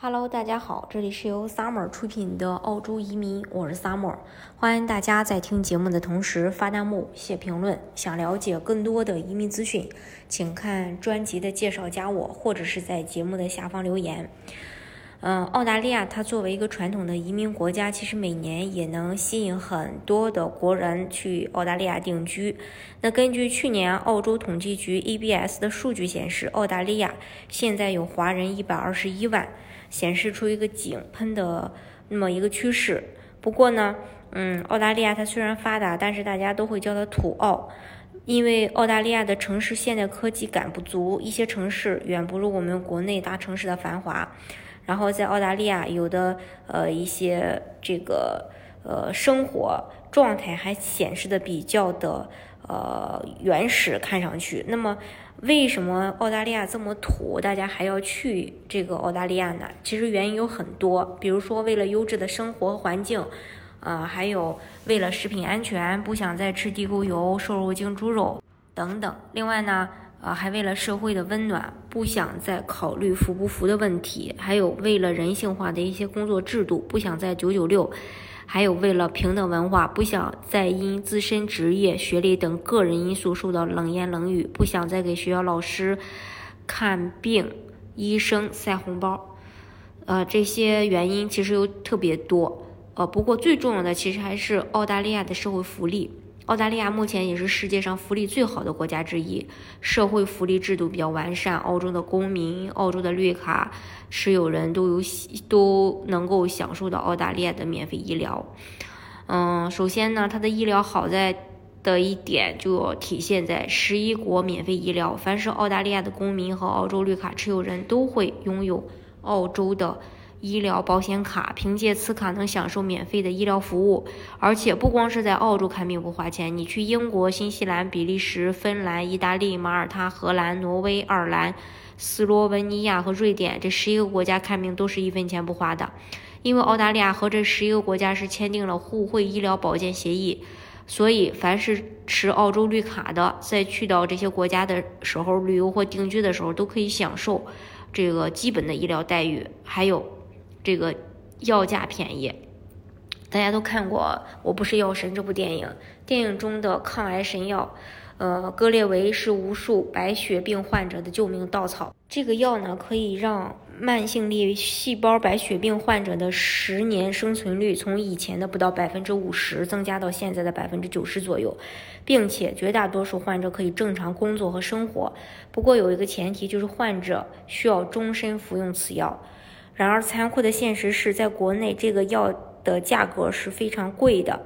Hello，大家好，这里是由 Summer 出品的澳洲移民，我是 Summer，欢迎大家在听节目的同时发弹幕、写评论。想了解更多的移民资讯，请看专辑的介绍，加我，或者是在节目的下方留言。嗯，澳大利亚它作为一个传统的移民国家，其实每年也能吸引很多的国人去澳大利亚定居。那根据去年澳洲统计局 ABS 的数据显示，澳大利亚现在有华人一百二十一万。显示出一个井喷的那么一个趋势。不过呢，嗯，澳大利亚它虽然发达，但是大家都会叫它土澳，因为澳大利亚的城市现代科技感不足，一些城市远不如我们国内大城市的繁华。然后在澳大利亚，有的呃一些这个呃生活状态还显示的比较的呃原始，看上去那么。为什么澳大利亚这么土，大家还要去这个澳大利亚呢？其实原因有很多，比如说为了优质的生活环境，呃，还有为了食品安全，不想再吃地沟油、瘦肉精、猪肉等等。另外呢，呃，还为了社会的温暖，不想再考虑服不服的问题，还有为了人性化的一些工作制度，不想再九九六。还有为了平等文化，不想再因自身职业、学历等个人因素受到冷言冷语，不想再给学校老师看病、医生塞红包，呃，这些原因其实又特别多，呃，不过最重要的其实还是澳大利亚的社会福利。澳大利亚目前也是世界上福利最好的国家之一，社会福利制度比较完善。澳洲的公民、澳洲的绿卡持有人都有都能够享受到澳大利亚的免费医疗。嗯，首先呢，它的医疗好在的一点就要体现在十一国免费医疗，凡是澳大利亚的公民和澳洲绿卡持有人都会拥有澳洲的。医疗保险卡，凭借此卡能享受免费的医疗服务，而且不光是在澳洲看病不花钱，你去英国、新西兰、比利时、芬兰、意大利、马耳他、荷兰、挪威、爱尔兰、斯洛文尼亚和瑞典这十一个国家看病都是一分钱不花的，因为澳大利亚和这十一个国家是签订了互惠医疗保健协议，所以凡是持澳洲绿卡的，在去到这些国家的时候旅游或定居的时候，都可以享受这个基本的医疗待遇，还有。这个药价便宜，大家都看过《我不是药神》这部电影。电影中的抗癌神药，呃，格列维是无数白血病患者的救命稻草。这个药呢，可以让慢性粒细胞白血病患者的十年生存率从以前的不到百分之五十增加到现在的百分之九十左右，并且绝大多数患者可以正常工作和生活。不过有一个前提，就是患者需要终身服用此药。然而，残酷的现实是在国内，这个药的价格是非常贵的。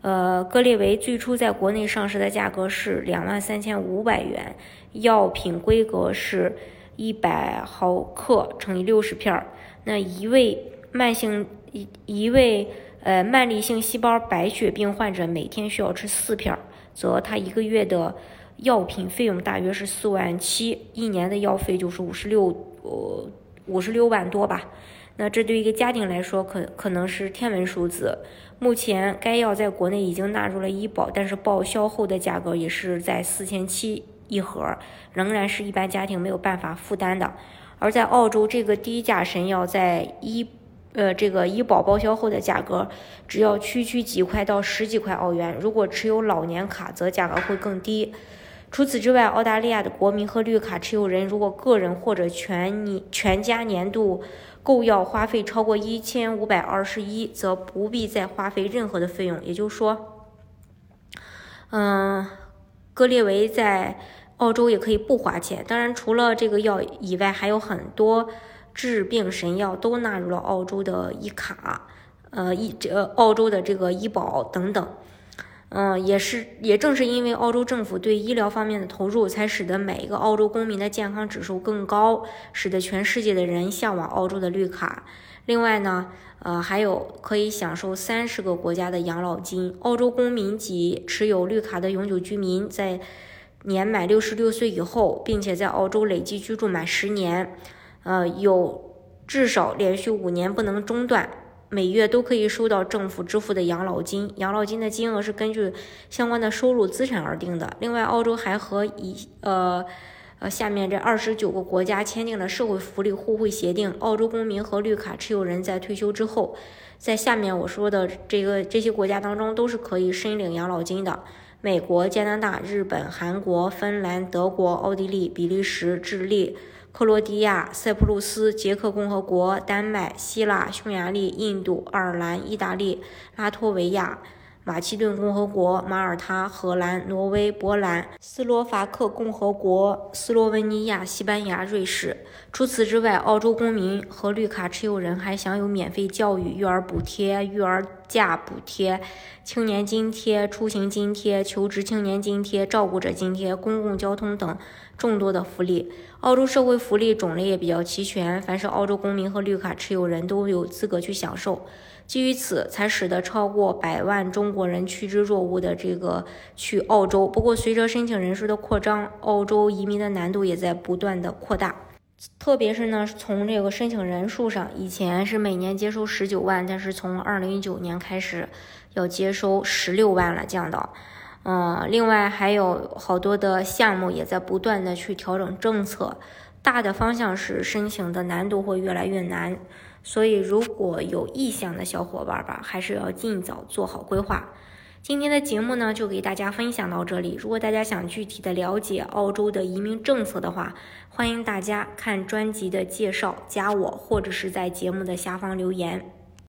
呃，格列维最初在国内上市的价格是两万三千五百元，药品规格是一百毫克乘以六十片儿。那一位慢性一一位呃慢粒性细胞白血病患者每天需要吃四片儿，则他一个月的药品费用大约是四万七，一年的药费就是五十六呃。五十六万多吧，那这对于一个家庭来说，可可能是天文数字。目前该药在国内已经纳入了医保，但是报销后的价格也是在四千七一盒，仍然是一般家庭没有办法负担的。而在澳洲，这个低价神药在医呃这个医保报销后的价格，只要区区几块到十几块澳元。如果持有老年卡，则价格会更低。除此之外，澳大利亚的国民和绿卡持有人，如果个人或者全年全家年度购药花费超过一千五百二十一，则不必再花费任何的费用。也就是说，嗯，格列维在澳洲也可以不花钱。当然，除了这个药以外，还有很多治病神药都纳入了澳洲的医卡，呃，医这澳洲的这个医保等等。嗯，也是，也正是因为澳洲政府对医疗方面的投入，才使得每一个澳洲公民的健康指数更高，使得全世界的人向往澳洲的绿卡。另外呢，呃，还有可以享受三十个国家的养老金。澳洲公民及持有绿卡的永久居民，在年满六十六岁以后，并且在澳洲累计居住满十年，呃，有至少连续五年不能中断。每月都可以收到政府支付的养老金，养老金的金额是根据相关的收入资产而定的。另外，澳洲还和以呃呃，下面这二十九个国家签订了社会福利互惠协定，澳洲公民和绿卡持有人在退休之后，在下面我说的这个这些国家当中都是可以申领养老金的。美国、加拿大、日本、韩国、芬兰、德国、奥地利、比利时、智利、克罗地亚、塞浦路斯、捷克共和国、丹麦、希腊、匈牙利、印度、爱尔兰、意大利、拉脱维亚。马其顿共和国、马耳他、荷兰、挪威、波兰、斯洛伐克共和国、斯洛文尼亚、西班牙、瑞士。除此之外，澳洲公民和绿卡持有人还享有免费教育、育儿补贴、育儿假补贴、青年津贴、出行津贴、求职青年津贴、照顾者津贴、公共交通等众多的福利。澳洲社会福利种类也比较齐全，凡是澳洲公民和绿卡持有人都有资格去享受。基于此，才使得超过百万中国人趋之若鹜的这个去澳洲。不过，随着申请人数的扩张，澳洲移民的难度也在不断的扩大。特别是呢，从这个申请人数上，以前是每年接收十九万，但是从二零一九年开始要接收十六万了，降到。嗯，另外还有好多的项目也在不断的去调整政策，大的方向是申请的难度会越来越难。所以，如果有意向的小伙伴吧，还是要尽早做好规划。今天的节目呢，就给大家分享到这里。如果大家想具体的了解澳洲的移民政策的话，欢迎大家看专辑的介绍，加我或者是在节目的下方留言。